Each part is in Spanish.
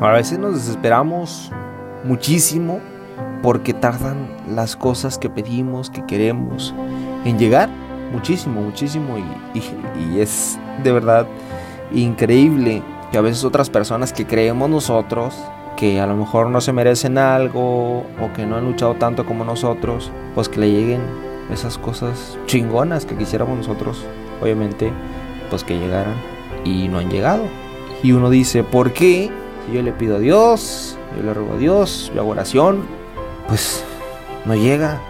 A veces nos desesperamos muchísimo porque tardan las cosas que pedimos, que queremos en llegar. Muchísimo, muchísimo. Y, es de verdad increíble que a veces otras personas que creemos nosotros, que a lo mejor no se merecen algo o que no han luchado tanto como nosotros, pues que le lleguen esas cosas chingonas que quisiéramos nosotros, obviamente, pues que llegaran y no han llegado. Y uno dice, ¿por qué? Yo le pido a Dios, yo le ruego a Dios, yo hago oración, pues no llega.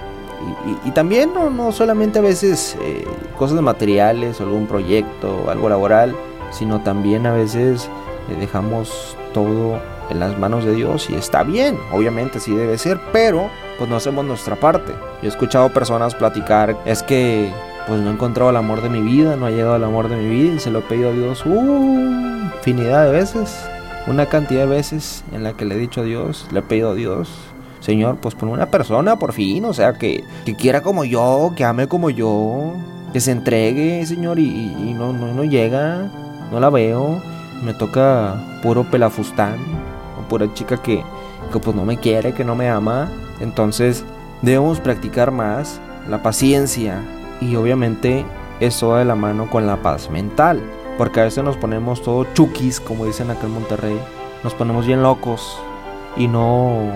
Y, también no, no, solamente a veces eh, cosas materiales, algún proyecto, algo laboral, sino también a veces eh, dejamos todo en las manos de Dios y está bien, obviamente sí debe ser, pero pues no hacemos nuestra parte. Yo he escuchado personas platicar, es que pues no he encontrado el amor de mi vida, no ha llegado el amor de mi vida y se lo he pedido a Dios uh, infinidad de veces, una cantidad de veces en la que le he dicho a Dios, le he pedido a Dios, Señor, pues por una persona por fin, o sea, que, quiera como yo, que ame como yo, que se entregue, Señor, y, no, no, no llega, no la veo, me toca puro pelafustán, o pura chica que, que pues no me quiere, que no me ama, entonces debemos practicar más la paciencia y obviamente eso va de la mano con la paz mental, porque a veces nos ponemos todo chukis, como dicen acá en Monterrey, nos ponemos bien locos y no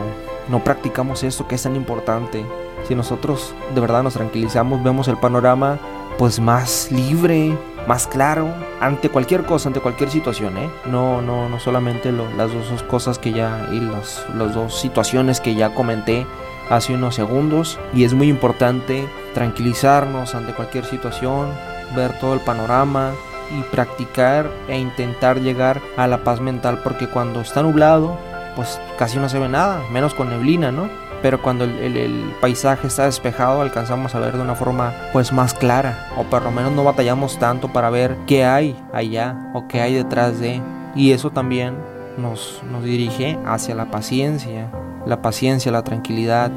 no practicamos esto que es tan importante. Si nosotros de verdad nos tranquilizamos, vemos el panorama pues más libre, más claro, ante cualquier cosa, ante cualquier situación, ¿eh? No, no, no solamente las dos cosas que ya, y las, las dos situaciones que ya comenté hace unos segundos. Y es muy importante tranquilizarnos ante cualquier situación, ver todo el panorama, y practicar e intentar llegar a la paz mental porque cuando está nublado pues casi no se ve nada, menos con neblina, ¿no? Pero cuando el, paisaje está despejado alcanzamos a ver de una forma pues más clara o por lo menos no batallamos tanto para ver qué hay allá o qué hay detrás de. Y eso también nos, nos dirige hacia la paciencia, la paciencia, la tranquilidad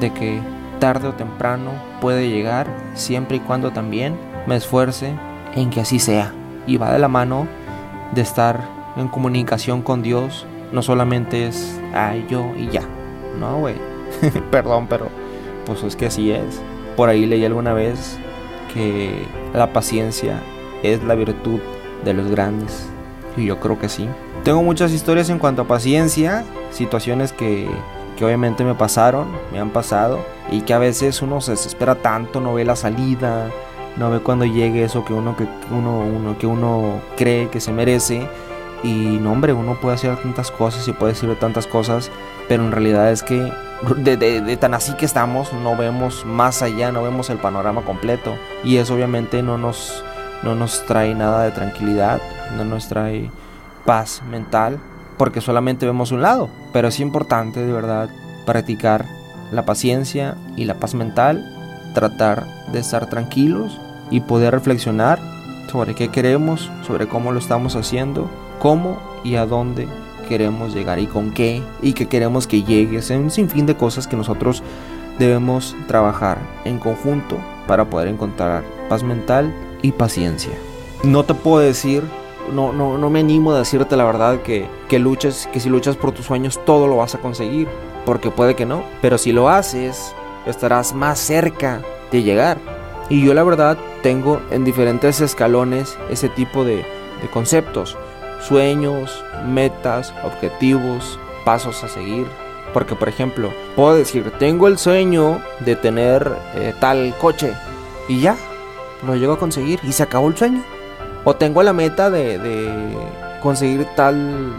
de que tarde o temprano puede llegar siempre y cuando también me esfuerce en que así sea. Y va de la mano de estar en comunicación con Dios no solamente es, ay, yo y ya. No, güey. Perdón, pero pues es que así es. Por ahí leí alguna vez que la paciencia es la virtud de los grandes. Y yo creo que sí. Tengo muchas historias en cuanto a paciencia, situaciones que, que obviamente me pasaron, me han pasado, y que a veces uno se desespera tanto, no ve la salida, no ve cuando llegue eso que uno, que uno, uno, que uno cree que se merece y no, hombre, uno puede hacer tantas cosas y puede decir tantas cosas, pero en realidad es que de, tan así que estamos, no vemos más allá, no vemos el panorama completo. Y eso obviamente no nos, no nos trae nada de tranquilidad, no nos trae paz mental, porque solamente vemos un lado. Pero es importante de verdad practicar la paciencia y la paz mental, tratar de estar tranquilos y poder reflexionar sobre qué queremos, sobre cómo lo estamos haciendo cómo y a dónde queremos llegar y con qué y qué queremos que llegue. Es un sinfín de cosas que nosotros debemos trabajar en conjunto para poder encontrar paz mental y paciencia. No te puedo decir, no, no, no me animo a decirte la verdad que, que luches, que si luchas por tus sueños todo lo vas a conseguir, porque puede que no, pero si lo haces estarás más cerca de llegar. Y yo la verdad tengo en diferentes escalones ese tipo de, de conceptos sueños, metas, objetivos, pasos a seguir. Porque, por ejemplo, puedo decir, tengo el sueño de tener eh, tal coche y ya, lo llego a conseguir y se acabó el sueño. O tengo la meta de, de conseguir tal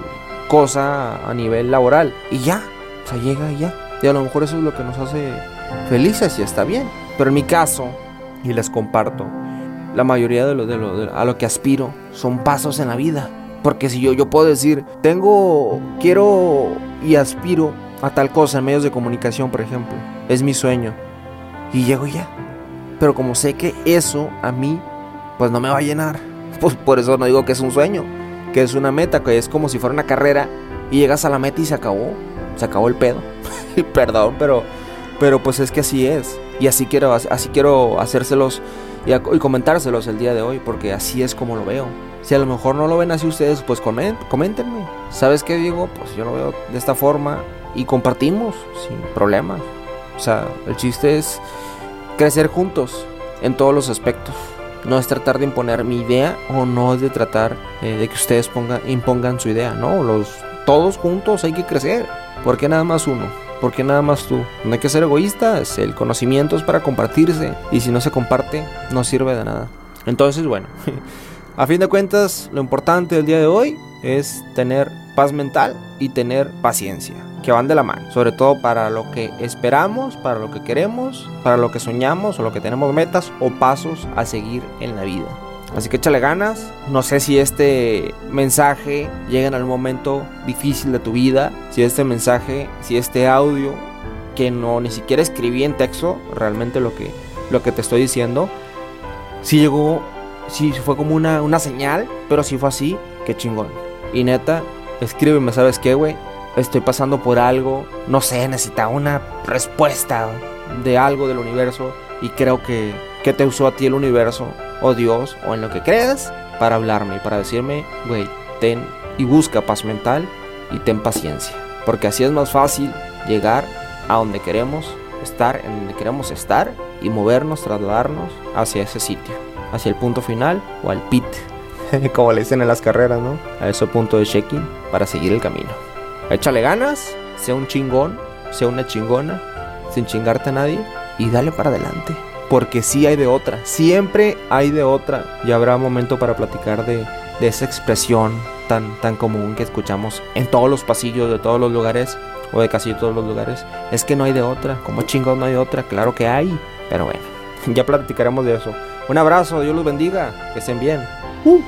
cosa a nivel laboral y ya, o sea, llega y ya. Y a lo mejor eso es lo que nos hace felices y está bien. Pero en mi caso, y les comparto, la mayoría de lo, de lo a lo que aspiro son pasos en la vida. Porque si yo, yo puedo decir, tengo, quiero y aspiro a tal cosa en medios de comunicación, por ejemplo, es mi sueño. Y llego ya. Pero como sé que eso a mí, pues no me va a llenar. Pues por eso no digo que es un sueño, que es una meta, que es como si fuera una carrera y llegas a la meta y se acabó. Se acabó el pedo. Perdón, pero, pero pues es que así es. Y así quiero, así quiero hacérselos y, y comentárselos el día de hoy, porque así es como lo veo. Si a lo mejor no lo ven así ustedes, pues comen- coméntenme. ¿Sabes qué, Diego? Pues yo lo veo de esta forma y compartimos sin problemas. O sea, el chiste es crecer juntos en todos los aspectos. No es tratar de imponer mi idea o no es de tratar eh, de que ustedes pongan, impongan su idea. No, los, todos juntos hay que crecer. ¿Por qué nada más uno? ¿Por qué nada más tú? No hay que ser egoístas. El conocimiento es para compartirse. Y si no se comparte, no sirve de nada. Entonces, bueno, a fin de cuentas, lo importante del día de hoy es tener paz mental y tener paciencia, que van de la mano, sobre todo para lo que esperamos, para lo que queremos, para lo que soñamos o lo que tenemos metas o pasos a seguir en la vida. Así que échale ganas. No sé si este mensaje llega en algún momento difícil de tu vida, si este mensaje, si este audio que no ni siquiera escribí en texto, realmente lo que lo que te estoy diciendo, si llegó, si fue como una, una señal, pero si fue así, qué chingón. Y neta, escríbeme, ¿sabes qué, güey? Estoy pasando por algo, no sé, necesitaba una respuesta de algo del universo y creo que, que te usó a ti el universo o Dios o en lo que creas para hablarme y para decirme, güey, ten y busca paz mental y ten paciencia. Porque así es más fácil llegar a donde queremos estar, en donde queremos estar y movernos, trasladarnos hacia ese sitio, hacia el punto final o al pit, como le dicen en las carreras, ¿no? A ese punto de check-in para seguir el camino. Échale ganas, sea un chingón, sea una chingona, sin chingarte a nadie y dale para adelante. Porque sí hay de otra, siempre hay de otra. Y habrá momento para platicar de, de esa expresión tan, tan común que escuchamos en todos los pasillos de todos los lugares o de casi todos los lugares. Es que no hay de otra, como chingón no hay de otra, claro que hay. Pero bueno, ya platicaremos de eso. Un abrazo, Dios los bendiga, que estén bien. Uh.